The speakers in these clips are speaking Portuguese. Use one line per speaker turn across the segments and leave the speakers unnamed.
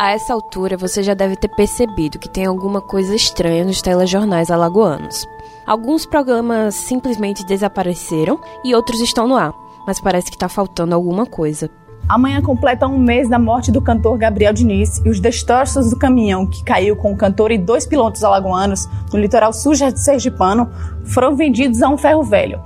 A essa altura, você já deve ter percebido que tem alguma coisa estranha nos telejornais alagoanos. Alguns programas simplesmente desapareceram e outros estão no ar, mas parece que está faltando alguma coisa.
Amanhã completa um mês da morte do cantor Gabriel Diniz e os destroços do caminhão que caiu com o cantor e dois pilotos alagoanos no litoral sul de Sergipano foram vendidos a um ferro velho.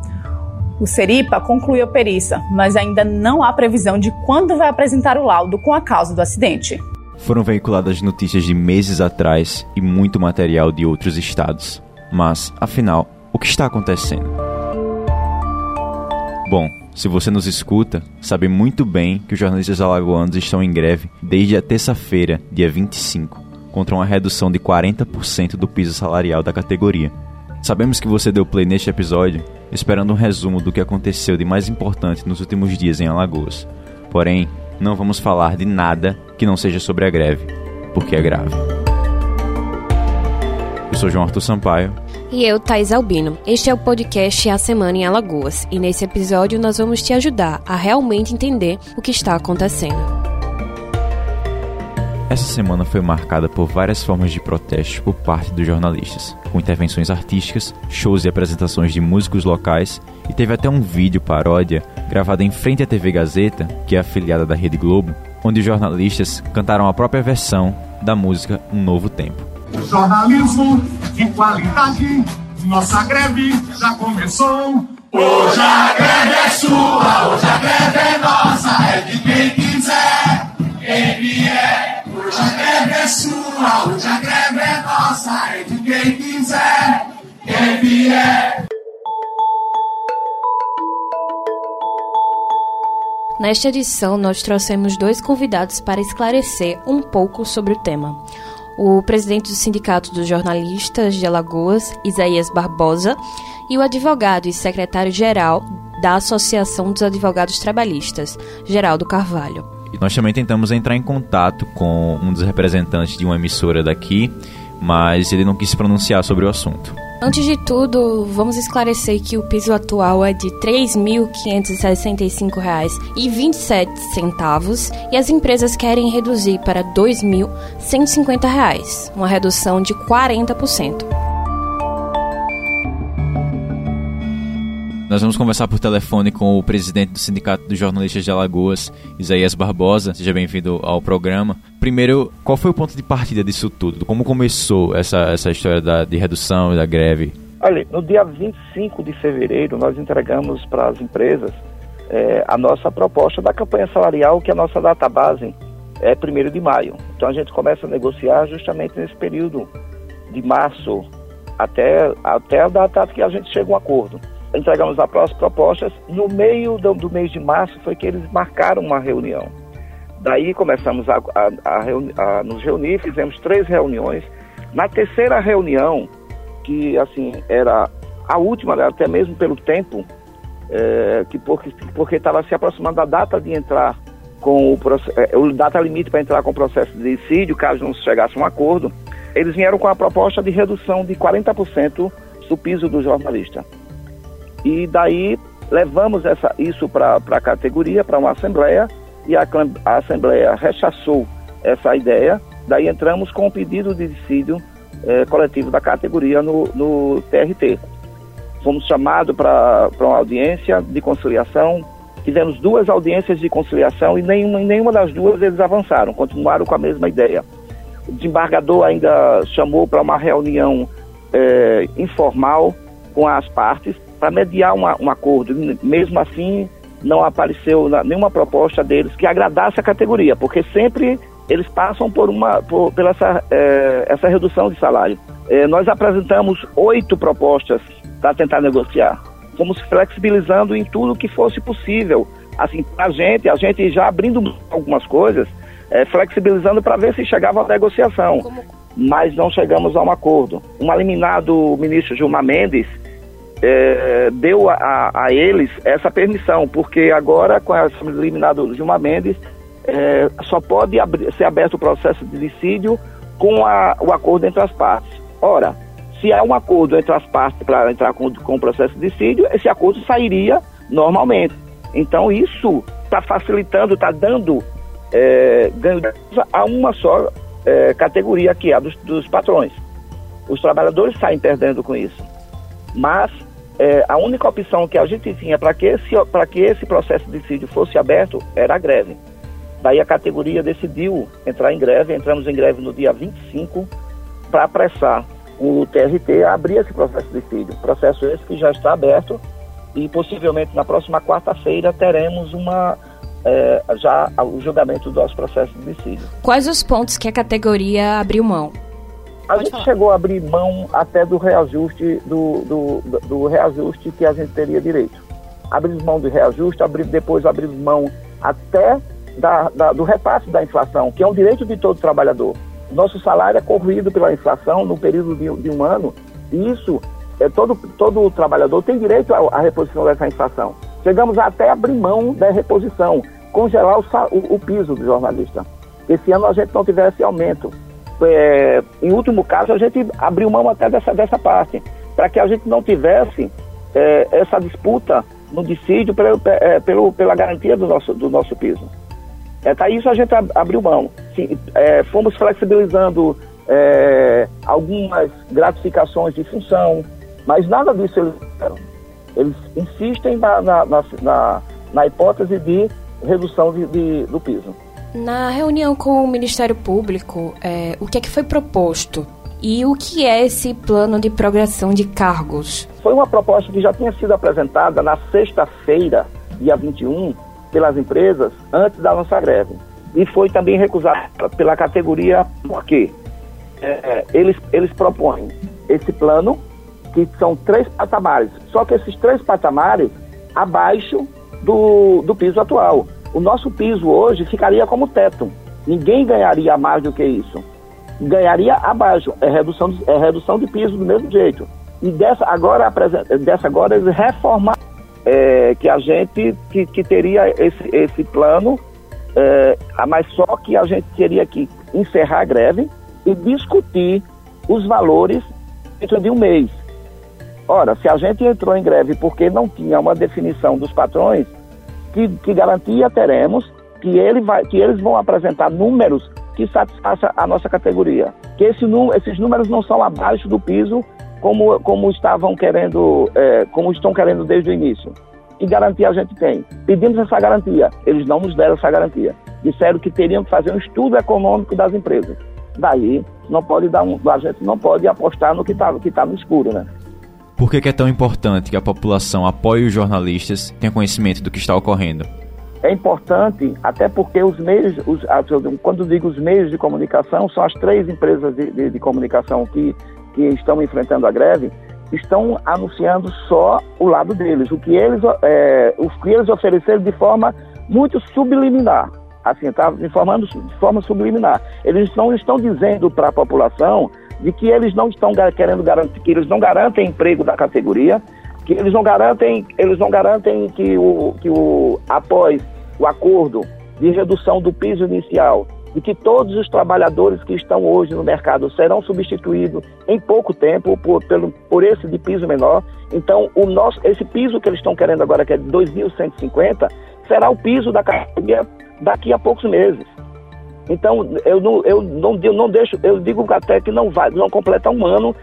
O Seripa concluiu a perícia, mas ainda não há previsão de quando vai apresentar o laudo com a causa do acidente.
Foram veiculadas notícias de meses atrás e muito material de outros estados. Mas, afinal, o que está acontecendo? Bom, se você nos escuta, sabe muito bem que os jornalistas alagoanos estão em greve desde a terça-feira, dia 25, contra uma redução de 40% do piso salarial da categoria. Sabemos que você deu play neste episódio esperando um resumo do que aconteceu de mais importante nos últimos dias em Alagoas. Porém, não vamos falar de nada que não seja sobre a greve, porque é grave. Eu sou João Arthur Sampaio
e eu, Thais Albino. Este é o podcast A Semana em Alagoas, e nesse episódio nós vamos te ajudar a realmente entender o que está acontecendo.
Essa semana foi marcada por várias formas de protesto por parte dos jornalistas, com intervenções artísticas, shows e apresentações de músicos locais, e teve até um vídeo paródia gravado em frente à TV Gazeta, que é afiliada da Rede Globo, onde jornalistas cantaram a própria versão da música Um Novo Tempo.
Jornalismo de qualidade, nossa greve já começou. Hoje a greve é sua,
Nesta edição, nós trouxemos dois convidados para esclarecer um pouco sobre o tema o presidente do Sindicato dos Jornalistas de Alagoas, Isaías Barbosa, e o advogado e secretário-geral da Associação dos Advogados Trabalhistas, Geraldo Carvalho.
Nós também tentamos entrar em contato com um dos representantes de uma emissora daqui, mas ele não quis se pronunciar sobre o assunto.
Antes de tudo, vamos esclarecer que o piso atual é de R$ 3.565,27 e as empresas querem reduzir para R$ 2.150, uma redução de 40%.
Nós vamos conversar por telefone com o presidente do Sindicato dos Jornalistas de Alagoas, Isaías Barbosa. Seja bem-vindo ao programa. Primeiro, qual foi o ponto de partida disso tudo? Como começou essa, essa história da, de redução e da greve?
Olha, no dia 25 de fevereiro, nós entregamos para as empresas é, a nossa proposta da campanha salarial, que é a nossa database é 1 de maio. Então a gente começa a negociar justamente nesse período de março até, até a data que a gente chega a um acordo entregamos as propostas. No meio do, do, mês de março foi que eles marcaram uma reunião. Daí começamos a, a, a, a, nos reunir, fizemos três reuniões. Na terceira reunião, que assim era a última, né, até mesmo pelo tempo, é, que porque estava se aproximando da data de entrar com o, é, o data limite para entrar com o processo de dissídio, caso não se chegasse a um acordo, eles vieram com a proposta de redução de 40% do piso do jornalista. E daí levamos essa, isso para a categoria, para uma assembleia, e a, a, assembleia rechaçou essa ideia. Daí entramos com o pedido de dissídio eh, coletivo da categoria no, no TRT. Fomos chamados para uma audiência de conciliação. Tivemos duas audiências de conciliação e nenhuma, em nenhuma das duas eles avançaram, continuaram com a mesma ideia. O desembargador ainda chamou para uma reunião eh, informal com as partes para mediar uma, um acordo. Mesmo assim, não apareceu nenhuma proposta deles que agradasse a categoria, porque sempre eles passam por uma por, pela essa, é, essa redução de salário. É, nós apresentamos oito propostas para tentar negociar. Fomos flexibilizando em tudo que fosse possível. Assim, a gente, a gente já abrindo algumas coisas, é, flexibilizando para ver se chegava a negociação. Mas não chegamos a um acordo. Um eliminado ministro Gilmar Mendes, é, deu a, a, eles essa permissão, porque agora, com a eliminado do Gilmar Mendes, é, só pode abrir, ser aberto o processo de dissídio com a, o acordo entre as partes. Ora, se há um acordo entre as partes para entrar com, com o processo de dissídio, esse acordo sairia normalmente. Então, isso está facilitando, está dando é, ganho a uma só é, categoria, que é a dos, dos, patrões. Os trabalhadores saem perdendo com isso. Mas é, a única opção que a gente tinha para que, esse, que esse processo de dissídio fosse aberto era a greve. Daí a categoria decidiu entrar em greve, entramos em greve no dia 25 para apressar o TRT a abrir esse processo de dissídio. Processo esse que já está aberto e possivelmente na próxima quarta-feira teremos uma é, já o julgamento do nosso processo de dissídio.
Quais os pontos que a categoria abriu mão?
A gente falar. chegou a abrir mão até do reajuste do, do, do, reajuste que a gente teria direito. Abrimos mão do reajuste, abri, depois abrimos mão até da, da, do repasse da inflação, que é um direito de todo trabalhador. Nosso salário é corrido pela inflação no período de, de um ano, e isso é, todo, todo trabalhador tem direito à, à reposição dessa inflação. Chegamos até a abrir mão da reposição, congelar o, o, o piso do jornalista. Esse ano a gente não tivesse aumento. É, em último caso, a gente abriu mão até dessa, dessa parte, para que a gente não tivesse é, essa disputa no dissídio pelo, é, pelo, pela garantia do nosso, do nosso piso. É, tá, isso a gente abriu mão. Sim, é, fomos flexibilizando é, algumas gratificações de função, mas nada disso eles. Eles insistem na, na, na, na hipótese de redução de, de, do piso.
Na reunião com o Ministério Público, é, o que é que foi proposto? E o que é esse plano de progressão de cargos?
Foi uma proposta que já tinha sido apresentada na sexta-feira, dia 21, pelas empresas antes da nossa greve. E foi também recusada pela categoria, porque é, eles, eles propõem esse plano que são três patamares. Só que esses três patamares abaixo do, do piso atual. O nosso piso hoje ficaria como teto. Ninguém ganharia mais do que isso. Ganharia abaixo. É redução de, é redução de piso do mesmo jeito. E dessa agora, dessa agora eles reformar é, que a gente que, que teria esse, esse plano, é, mas só que a gente teria que encerrar a greve e discutir os valores dentro de um mês. Ora, se a gente entrou em greve porque não tinha uma definição dos patrões, que, que garantia teremos que, ele vai, que eles vão apresentar números que satisfaçam a nossa categoria. Que esse, esses números não são abaixo do piso como, como estavam querendo, é, como estão querendo desde o início. Que garantia a gente tem? Pedimos essa garantia. Eles não nos deram essa garantia. Disseram que teriam que fazer um estudo econômico das empresas. Daí não pode dar um, a gente não pode apostar no que está que tá no escuro, né?
Por que, é tão importante que a população apoie os jornalistas, tenha conhecimento do que está ocorrendo?
É importante, até porque os meios, os, quando digo os meios de comunicação, são as três empresas de, de, de comunicação que, que estão enfrentando a greve, estão anunciando só o lado deles, o que eles, é, o que eles ofereceram de forma muito subliminar, assim, está informando de forma subliminar. Eles não estão dizendo para a população de que eles não estão querendo garantir, que eles não garantem emprego da categoria, que eles não garantem, eles não garantem que o, que o após o acordo de redução do piso inicial e que todos os trabalhadores que estão hoje no mercado serão substituídos em pouco tempo por, pelo, por esse de piso menor. Então, o nosso, esse piso que eles estão querendo agora, que é de 2.150, será o piso da categoria daqui a poucos meses. Então, eu não, eu não, eu não deixo, eu digo até que não vai, não completa um ano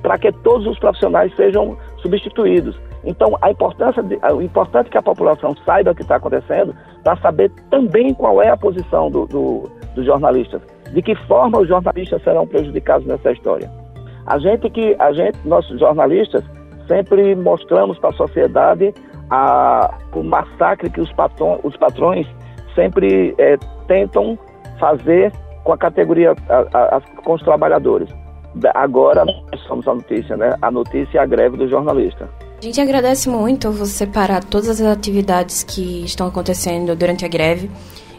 para que todos os profissionais sejam substituídos. Então, a importância de, o importante é que a população saiba o que está acontecendo para saber também qual é a posição do, do, dos jornalistas, de que forma os jornalistas serão prejudicados nessa história. A gente que, a gente, nossos jornalistas, sempre mostramos para a sociedade a, o massacre que os, patrões, os patrões sempre é, tentam fazer com a categoria, a, a, com os trabalhadores. Agora nós somos a notícia, né? A notícia é a greve do jornalista.
A gente agradece muito você parar todas as atividades que estão acontecendo durante a greve.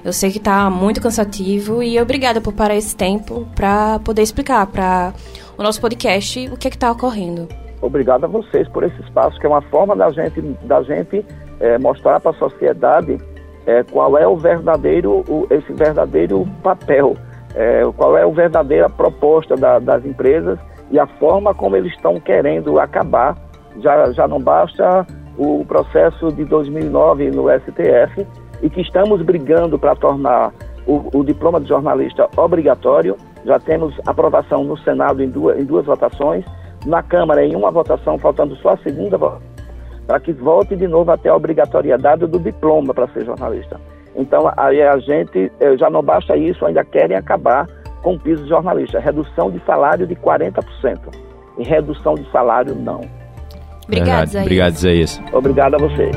Eu sei que está muito cansativo e obrigada por parar esse tempo para poder explicar para o nosso podcast o que é está ocorrendo.
Obrigado a vocês por esse espaço, que é uma forma da gente, da gente é, mostrar para a sociedade é, qual é o verdadeiro, o, esse verdadeiro papel, é, qual é a verdadeira proposta da, das empresas e a forma como eles estão querendo acabar. Já, já não basta o processo de 2009 no STF e que estamos brigando para tornar o, o diploma de jornalista obrigatório, já temos aprovação no Senado em duas, em duas votações, na Câmara em uma votação, faltando só a segunda para que volte de novo até a obrigatoriedade do diploma para ser jornalista. Então, aí a gente, eh, já não basta isso, ainda querem acabar com o piso de jornalista. Redução de salário de 40%. E redução de salário, não.
Obrigado, Zé.
Obrigado, Zé.
Obrigado a vocês.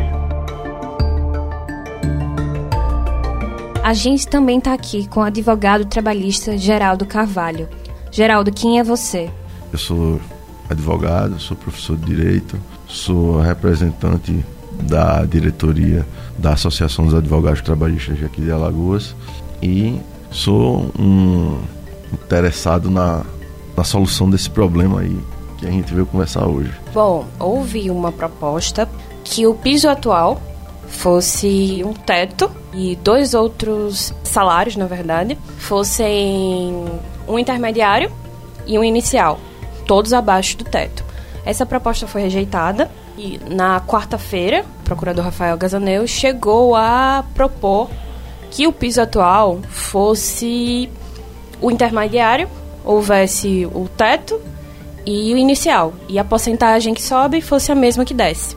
A gente também está aqui com o advogado trabalhista Geraldo Carvalho. Geraldo, quem é você?
Eu sou advogado, sou professor de Direito, sou representante da diretoria da Associação dos Advogados Trabalhistas aqui de Alagoas e sou um interessado na, na solução desse problema aí que a gente veio conversar hoje.
Bom, houve uma proposta que o piso atual fosse um teto e dois outros salários, na verdade, fossem um intermediário e um inicial, todos abaixo do teto. Essa proposta foi rejeitada e na quarta-feira, o procurador Rafael Gazaneu chegou a propor que o piso atual fosse o intermediário, houvesse o teto e o inicial, e a porcentagem que sobe fosse a mesma que desce.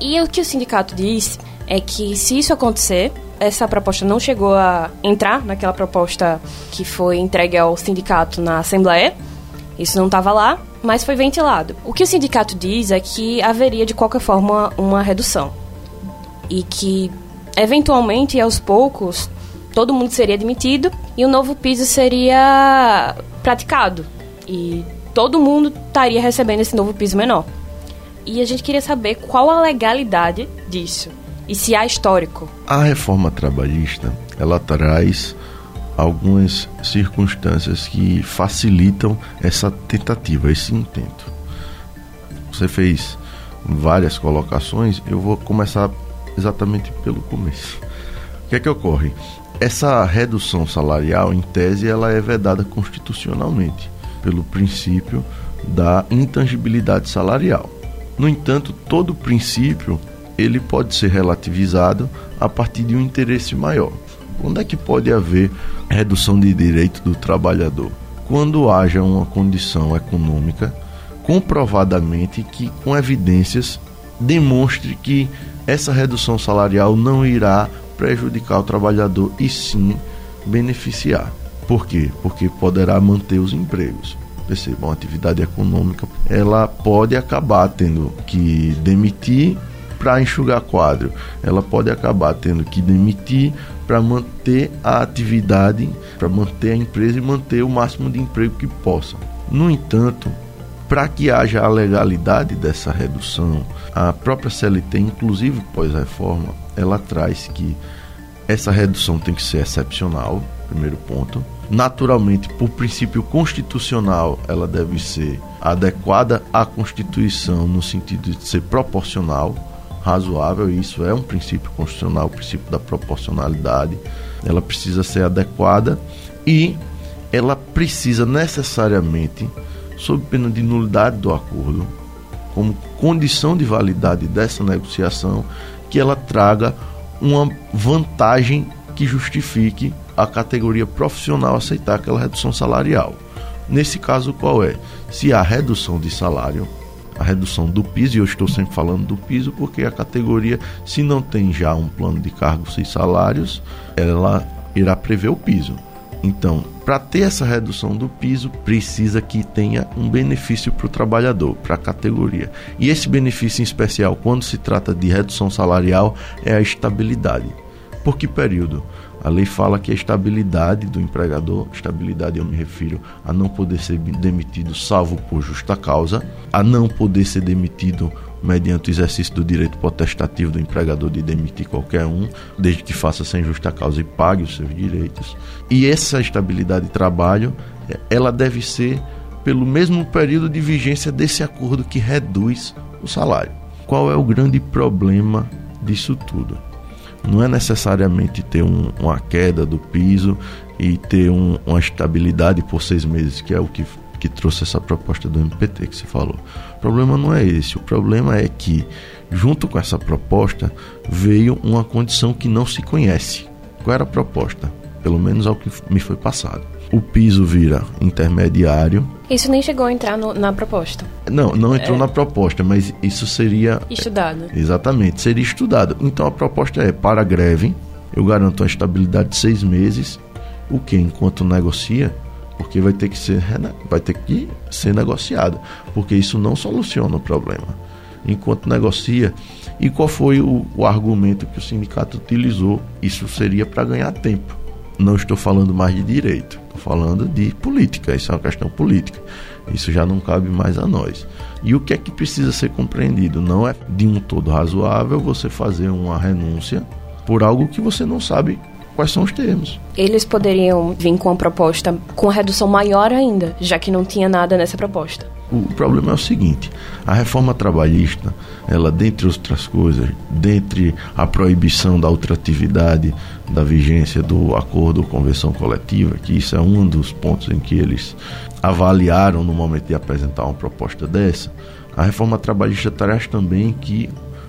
E o que o sindicato diz é que se isso acontecer, essa proposta não chegou a entrar naquela proposta que foi entregue ao sindicato na Assembleia. Isso não estava lá, mas foi ventilado. O que o sindicato diz é que haveria de qualquer forma uma redução. E que, eventualmente aos poucos, todo mundo seria demitido e o novo piso seria praticado. E todo mundo estaria recebendo esse novo piso menor. E a gente queria saber qual a legalidade disso e se há histórico.
A reforma trabalhista, ela traz algumas circunstâncias que facilitam essa tentativa, esse intento. Você fez várias colocações, eu vou começar exatamente pelo começo. O que é que ocorre? Essa redução salarial, em tese, ela é vedada constitucionalmente pelo princípio da intangibilidade salarial. No entanto, todo princípio ele pode ser relativizado a partir de um interesse maior. Quando é que pode haver redução de direito do trabalhador? Quando haja uma condição econômica comprovadamente que, com evidências, demonstre que essa redução salarial não irá prejudicar o trabalhador e sim beneficiar. Por quê? Porque poderá manter os empregos. Percebam, a atividade econômica ela pode acabar tendo que demitir para enxugar quadro. Ela pode acabar tendo que demitir para manter a atividade, para manter a empresa e manter o máximo de emprego que possa. No entanto, para que haja a legalidade dessa redução, a própria CLT, inclusive pós-reforma, ela traz que essa redução tem que ser excepcional, primeiro ponto. Naturalmente, por princípio constitucional, ela deve ser adequada à Constituição no sentido de ser proporcional razoável, e isso é um princípio constitucional, o princípio da proporcionalidade. Ela precisa ser adequada e ela precisa necessariamente, sob pena de nulidade do acordo, como condição de validade dessa negociação, que ela traga uma vantagem que justifique a categoria profissional aceitar aquela redução salarial. Nesse caso, qual é? Se há redução de salário, a redução do piso, e eu estou sempre falando do piso porque a categoria, se não tem já um plano de cargos e salários, ela irá prever o piso. Então, para ter essa redução do piso, precisa que tenha um benefício para o trabalhador, para a categoria. E esse benefício em especial, quando se trata de redução salarial, é a estabilidade. Por que período? A lei fala que a estabilidade do empregador, estabilidade eu me refiro a não poder ser demitido salvo por justa causa, a não poder ser demitido mediante o exercício do direito potestativo do empregador de demitir qualquer um, desde que faça sem justa causa e pague os seus direitos. E essa estabilidade de trabalho, ela deve ser pelo mesmo período de vigência desse acordo que reduz o salário. Qual é o grande problema disso tudo? Não é necessariamente ter um, uma queda do piso e ter um, uma estabilidade por seis meses, que é o que, que trouxe essa proposta do MPT que você falou. O problema não é esse, o problema é que, junto com essa proposta, veio uma condição que não se conhece. Qual era a proposta? pelo menos ao que me foi passado. O piso vira intermediário.
Isso nem chegou a entrar no, na proposta.
Não, não entrou é. na proposta, mas isso seria.
Estudado.
Exatamente, seria estudado. Então a proposta é: para a greve, eu garanto a estabilidade de seis meses, o que enquanto negocia, porque vai ter que ser, vai ter que ser negociado, porque isso não soluciona o problema. Enquanto negocia, e qual foi o, o argumento que o sindicato utilizou? Isso seria para ganhar tempo. Não estou falando mais de direito, estou falando de política. Isso é uma questão política. Isso já não cabe mais a nós. E o que é que precisa ser compreendido? Não é de um todo razoável você fazer uma renúncia por algo que você não sabe quais são os termos.
Eles poderiam vir com uma proposta com redução maior ainda, já que não tinha nada nessa proposta.
O problema é o seguinte: a reforma trabalhista, ela, dentre outras coisas, dentre a proibição da ultratividade da vigência do acordo ou convenção coletiva, que isso é um dos pontos em que eles avaliaram no momento de apresentar uma proposta dessa, a reforma trabalhista traz também que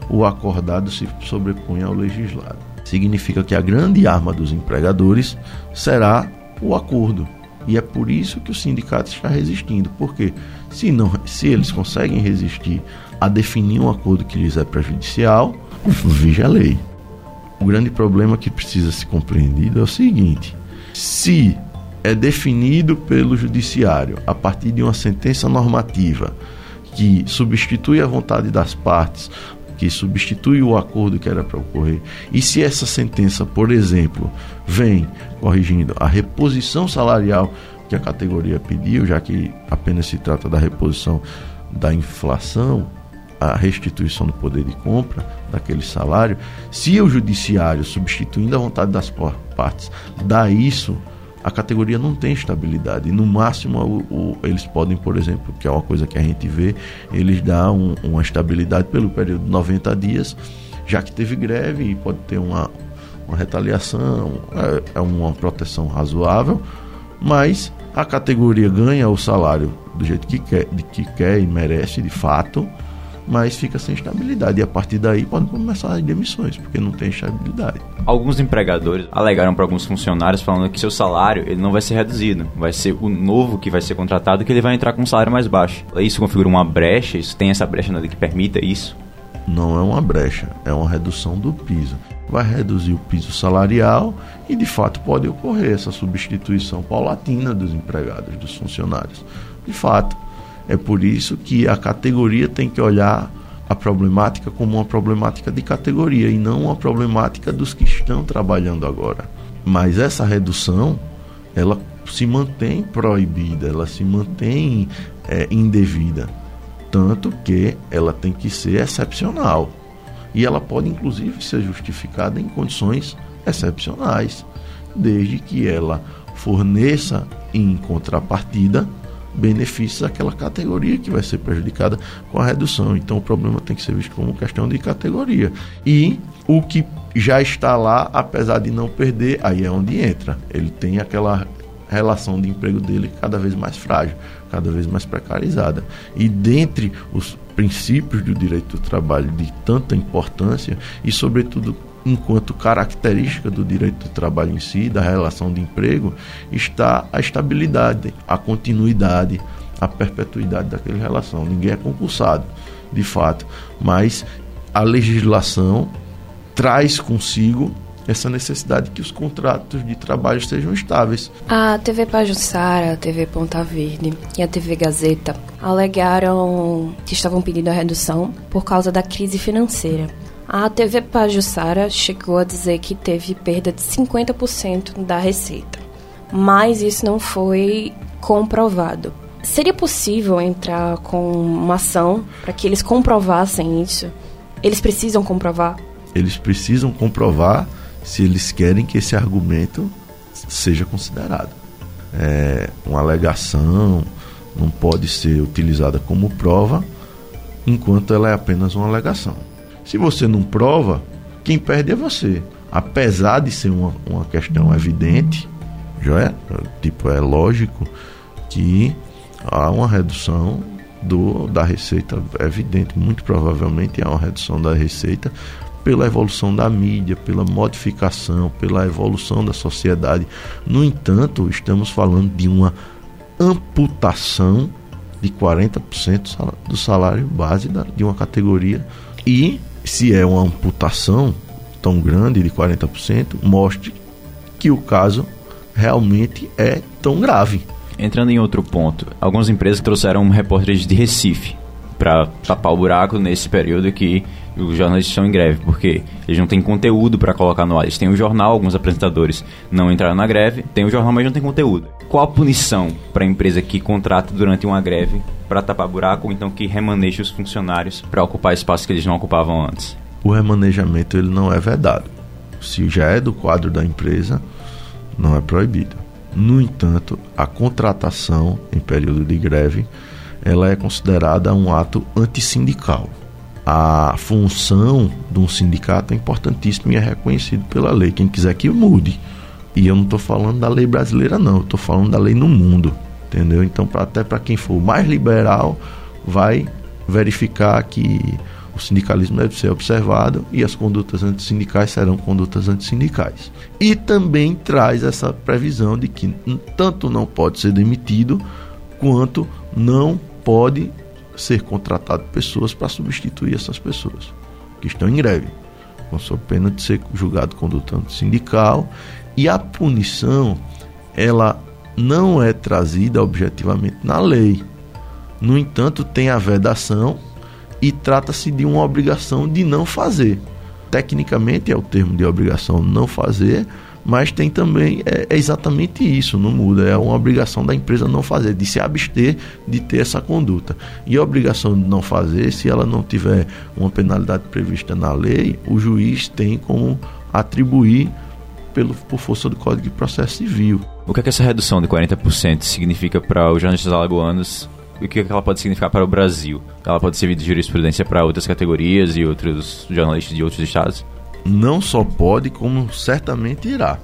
o acordado se sobrepõe ao legislado. Significa que a grande arma dos empregadores será o acordo. E é por isso que o sindicato está resistindo, porque se, não, se eles conseguem resistir a definir um acordo que lhes é prejudicial, vige a lei. O grande problema que precisa ser compreendido é o seguinte: se é definido pelo judiciário a partir de uma sentença normativa que substitui a vontade das partes, que substitui o acordo que era para ocorrer, e se essa sentença, por exemplo, vem corrigindo a reposição salarial que a categoria pediu, já que apenas se trata da reposição da inflação, a restituição do poder de compra daquele salário, se o judiciário, substituindo a vontade das partes, dá isso, a categoria não tem estabilidade. No máximo, o, o, eles podem, por exemplo, que é uma coisa que a gente vê, eles dão um, uma estabilidade pelo período de 90 dias, já que teve greve e pode ter uma, uma retaliação, é, é uma proteção razoável, mas a categoria ganha o salário do jeito que quer, de que quer e merece de fato, mas fica sem estabilidade. E a partir daí podem começar as demissões, porque não tem estabilidade.
Alguns empregadores alegaram para alguns funcionários falando que seu salário ele não vai ser reduzido, vai ser o novo que vai ser contratado que ele vai entrar com um salário mais baixo. Isso configura uma brecha? Isso tem essa brecha na lei que permita isso?
Não é uma brecha, é uma redução do piso vai reduzir o piso salarial e de fato pode ocorrer essa substituição paulatina dos empregados, dos funcionários. De fato, é por isso que a categoria tem que olhar a problemática como uma problemática de categoria e não uma problemática dos que estão trabalhando agora. Mas essa redução, ela se mantém proibida, ela se mantém é, indevida, tanto que ela tem que ser excepcional. E ela pode, inclusive, ser justificada em condições excepcionais, desde que ela forneça em contrapartida benefícios àquela categoria que vai ser prejudicada com a redução. Então o problema tem que ser visto como questão de categoria. E o que já está lá, apesar de não perder, aí é onde entra. Ele tem aquela relação de emprego dele cada vez mais frágil, cada vez mais precarizada. E dentre os princípios do direito do trabalho de tanta importância e, sobretudo, enquanto característica do direito do trabalho em si, da relação de emprego, está a estabilidade, a continuidade, a perpetuidade daquela relação. Ninguém é concursado, de fato, mas a legislação traz consigo essa necessidade que os contratos de trabalho sejam estáveis.
A TV Pajussara, a TV Ponta Verde e a TV Gazeta alegaram que estavam pedindo a redução por causa da crise financeira. A TV Pajussara chegou a dizer que teve perda de 50% da receita, mas isso não foi comprovado. Seria possível entrar com uma ação para que eles comprovassem isso? Eles precisam comprovar?
Eles precisam comprovar se eles querem que esse argumento seja considerado. É, uma alegação não pode ser utilizada como prova enquanto ela é apenas uma alegação. Se você não prova, quem perde é você. Apesar de ser uma, uma questão evidente, já é, tipo, é lógico que há uma redução do, da receita, é evidente, muito provavelmente há uma redução da receita pela evolução da mídia, pela modificação, pela evolução da sociedade. No entanto, estamos falando de uma amputação de 40% do salário base de uma categoria. E se é uma amputação tão grande de 40%, mostre que o caso realmente é tão grave.
Entrando em outro ponto, algumas empresas trouxeram repórteres de Recife para tapar o buraco nesse período que os jornalistas estão em greve, porque eles não têm conteúdo para colocar no ar. Eles têm o jornal, alguns apresentadores não entraram na greve, tem o jornal, mas não tem conteúdo. Qual a punição para a empresa que contrata durante uma greve para tapar buraco, ou então que remaneje os funcionários para ocupar espaços que eles não ocupavam antes?
O remanejamento ele não é vedado. Se já é do quadro da empresa, não é proibido. No entanto, a contratação em período de greve ela é considerada um ato antissindical a função de um sindicato é importantíssima e é reconhecido pela lei. Quem quiser que mude. E eu não estou falando da lei brasileira, não. Eu estou falando da lei no mundo. Entendeu? Então, pra, até para quem for mais liberal, vai verificar que o sindicalismo deve ser observado e as condutas antissindicais serão condutas antissindicais. E também traz essa previsão de que tanto não pode ser demitido, quanto não pode ser contratado pessoas para substituir essas pessoas que estão em greve, com sua pena de ser julgado conduta sindical e a punição ela não é trazida objetivamente na lei. No entanto, tem a vedação e trata-se de uma obrigação de não fazer. Tecnicamente é o termo de obrigação não fazer, mas tem também, é, é, exatamente isso, não muda, é uma obrigação da empresa não fazer, de se abster de ter essa conduta. E a obrigação de não fazer, se ela não tiver uma penalidade prevista na lei, o juiz tem como atribuir pelo, por força do Código de Processo Civil.
O que, é que essa redução de 40% significa para os jornalistas alagoanos e o que, é que ela pode significar para o Brasil? Ela pode servir de jurisprudência para outras categorias e outros jornalistas de outros estados?
Não só pode, como certamente irá,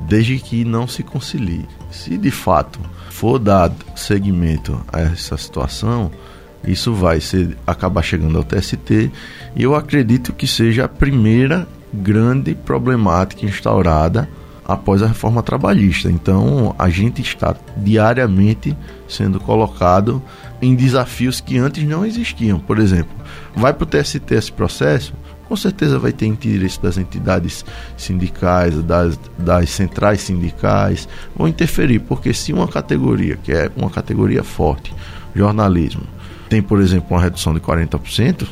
desde que não se concilie. Se de fato for dado seguimento a essa situação, isso vai ser, acabar chegando ao TST e eu acredito que seja a primeira grande problemática instaurada após a reforma trabalhista. Então, a gente está diariamente sendo colocado em desafios que antes não existiam. Por exemplo, vai para o TST esse processo, com certeza vai ter interesse das entidades sindicais, das, das centrais sindicais, vão interferir, porque se uma categoria, que é uma categoria forte, jornalismo, tem, por exemplo, uma redução de 40%,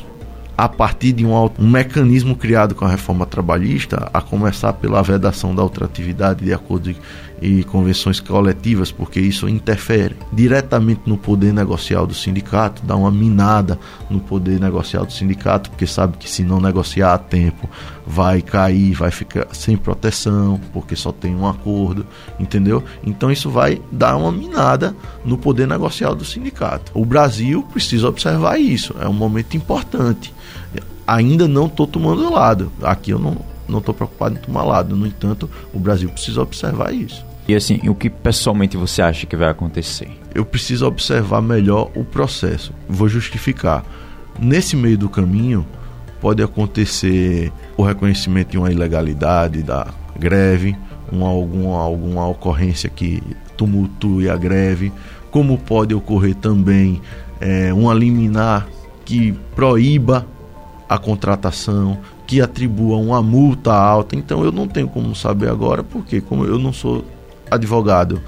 a partir de um, um, mecanismo criado com a reforma trabalhista, a começar pela vedação da ultratividade de acordo e convenções coletivas, porque isso interfere diretamente no poder negocial do sindicato, dá uma minada no poder negocial do sindicato, porque sabe que se não negociar a tempo, vai cair, vai ficar sem proteção, porque só tem um acordo, entendeu? Então isso vai dar uma minada no poder negocial do sindicato. O Brasil precisa observar isso, é um momento importante. Ainda não estou tomando lado. Aqui eu não não estou preocupado em tomar lado. No entanto, o Brasil precisa observar isso.
E assim, o que pessoalmente você acha que vai acontecer?
Eu preciso observar melhor o processo. Vou justificar. Nesse meio do caminho, pode acontecer o reconhecimento de uma ilegalidade da greve, uma, alguma, alguma ocorrência que tumultue a greve, como pode ocorrer também é, uma liminar que proíba a contratação, que atribua uma multa alta. Então eu não tenho como saber agora, porque como eu não sou advogado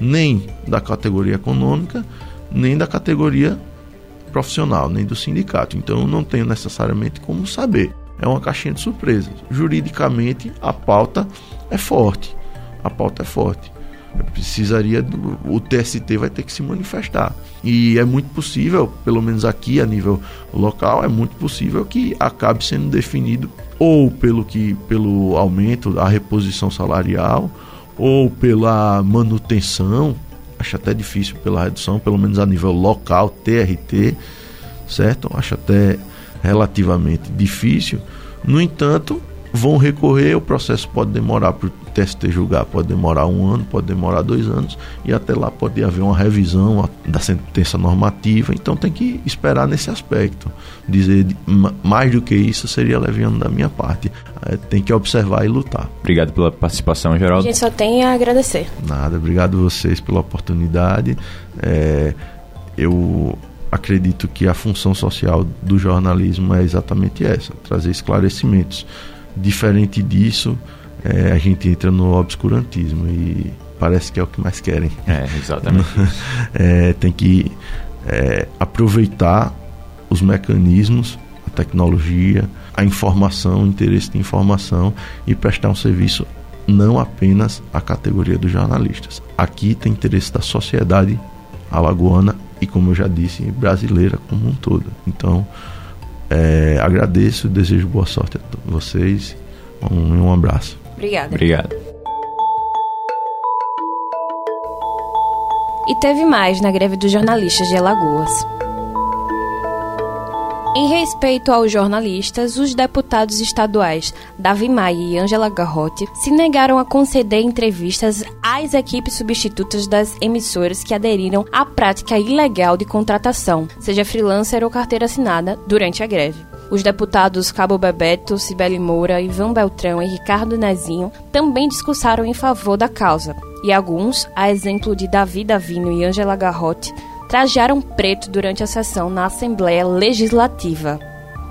nem da categoria econômica, nem da categoria profissional, nem do sindicato. Então eu não tenho necessariamente como saber. É uma caixinha de surpresas. Juridicamente, a pauta é forte. A pauta é forte. Eu precisaria do, o TST vai ter que se manifestar. E é muito possível, pelo menos aqui a nível local, é muito possível que acabe sendo definido ou pelo que pelo aumento da reposição salarial ou pela manutenção, acho até difícil pela redução, pelo menos a nível local, TRT, certo? Acho até relativamente difícil. No entanto, vão recorrer, o processo pode demorar o TST julgar, pode demorar um ano, pode demorar dois anos, e até lá pode haver uma revisão da sentença normativa, então tem que esperar nesse aspecto. Dizer mais do que isso seria leviano da minha parte. É, tem que observar e lutar.
Obrigado pela participação, Geraldo.
A gente só tem a agradecer.
Nada, obrigado a vocês pela oportunidade. É, eu acredito que a função social do jornalismo é exatamente essa: trazer esclarecimentos. Diferente disso, é, a gente entra no obscurantismo e parece que é o que mais querem.
É, exatamente.
é, tem que é, aproveitar os mecanismos, a tecnologia, a informação, o interesse de informação e prestar um serviço não apenas à categoria dos jornalistas. Aqui tem interesse da sociedade alagoana e, como eu já disse, brasileira como um todo. Então, é, agradeço, desejo boa sorte a vocês. Um, um abraço.
Obrigada.
Obrigado.
E teve mais na greve dos jornalistas de Alagoas. Em respeito aos jornalistas, os deputados estaduais Davi Maia e Angela Garrote se negaram a conceder entrevistas às equipes substitutas das emissoras que aderiram à prática ilegal de contratação, seja freelancer ou carteira assinada, durante a greve. Os deputados Cabo Bebeto, Cibele Moura, Ivan Beltrão e Ricardo Nezinho também discursaram em favor da causa, e alguns, a exemplo de Davi Davino e Angela Garrote, trajaram preto durante a sessão na Assembleia Legislativa.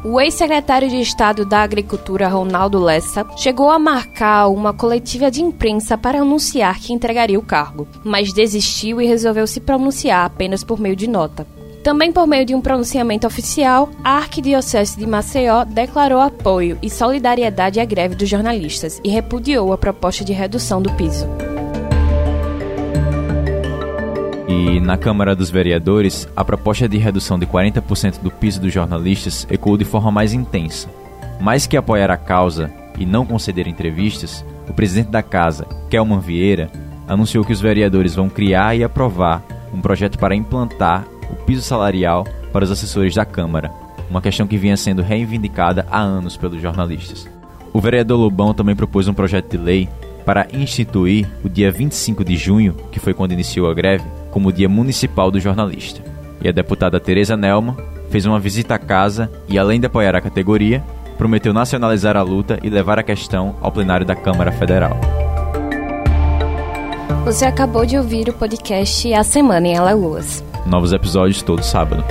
O ex-secretário de Estado da Agricultura, Ronaldo Lessa, chegou a marcar uma coletiva de imprensa para anunciar que entregaria o cargo, mas desistiu e resolveu se pronunciar apenas por meio de nota. Também por meio de um pronunciamento oficial, a Arquidiocese de Maceió declarou apoio e solidariedade à greve dos jornalistas e repudiou a proposta de redução do piso.
E na Câmara dos Vereadores, a proposta de redução de 40% do piso dos jornalistas ecoou de forma mais intensa. Mais que apoiar a causa e não conceder entrevistas, o presidente da casa, Kelman Vieira, anunciou que os vereadores vão criar e aprovar um projeto para implantar o piso salarial para os assessores da Câmara, uma questão que vinha sendo reivindicada há anos pelos jornalistas. O vereador Lobão também propôs um projeto de lei para instituir o dia 25 de junho, que foi quando iniciou a greve, como Dia Municipal do Jornalista. E a deputada Tereza Nelma fez uma visita à casa e, além de apoiar a categoria, prometeu nacionalizar a luta e levar a questão ao plenário da Câmara Federal.
Você acabou de ouvir o podcast A Semana em Alagoas.
Novos episódios todo sábado.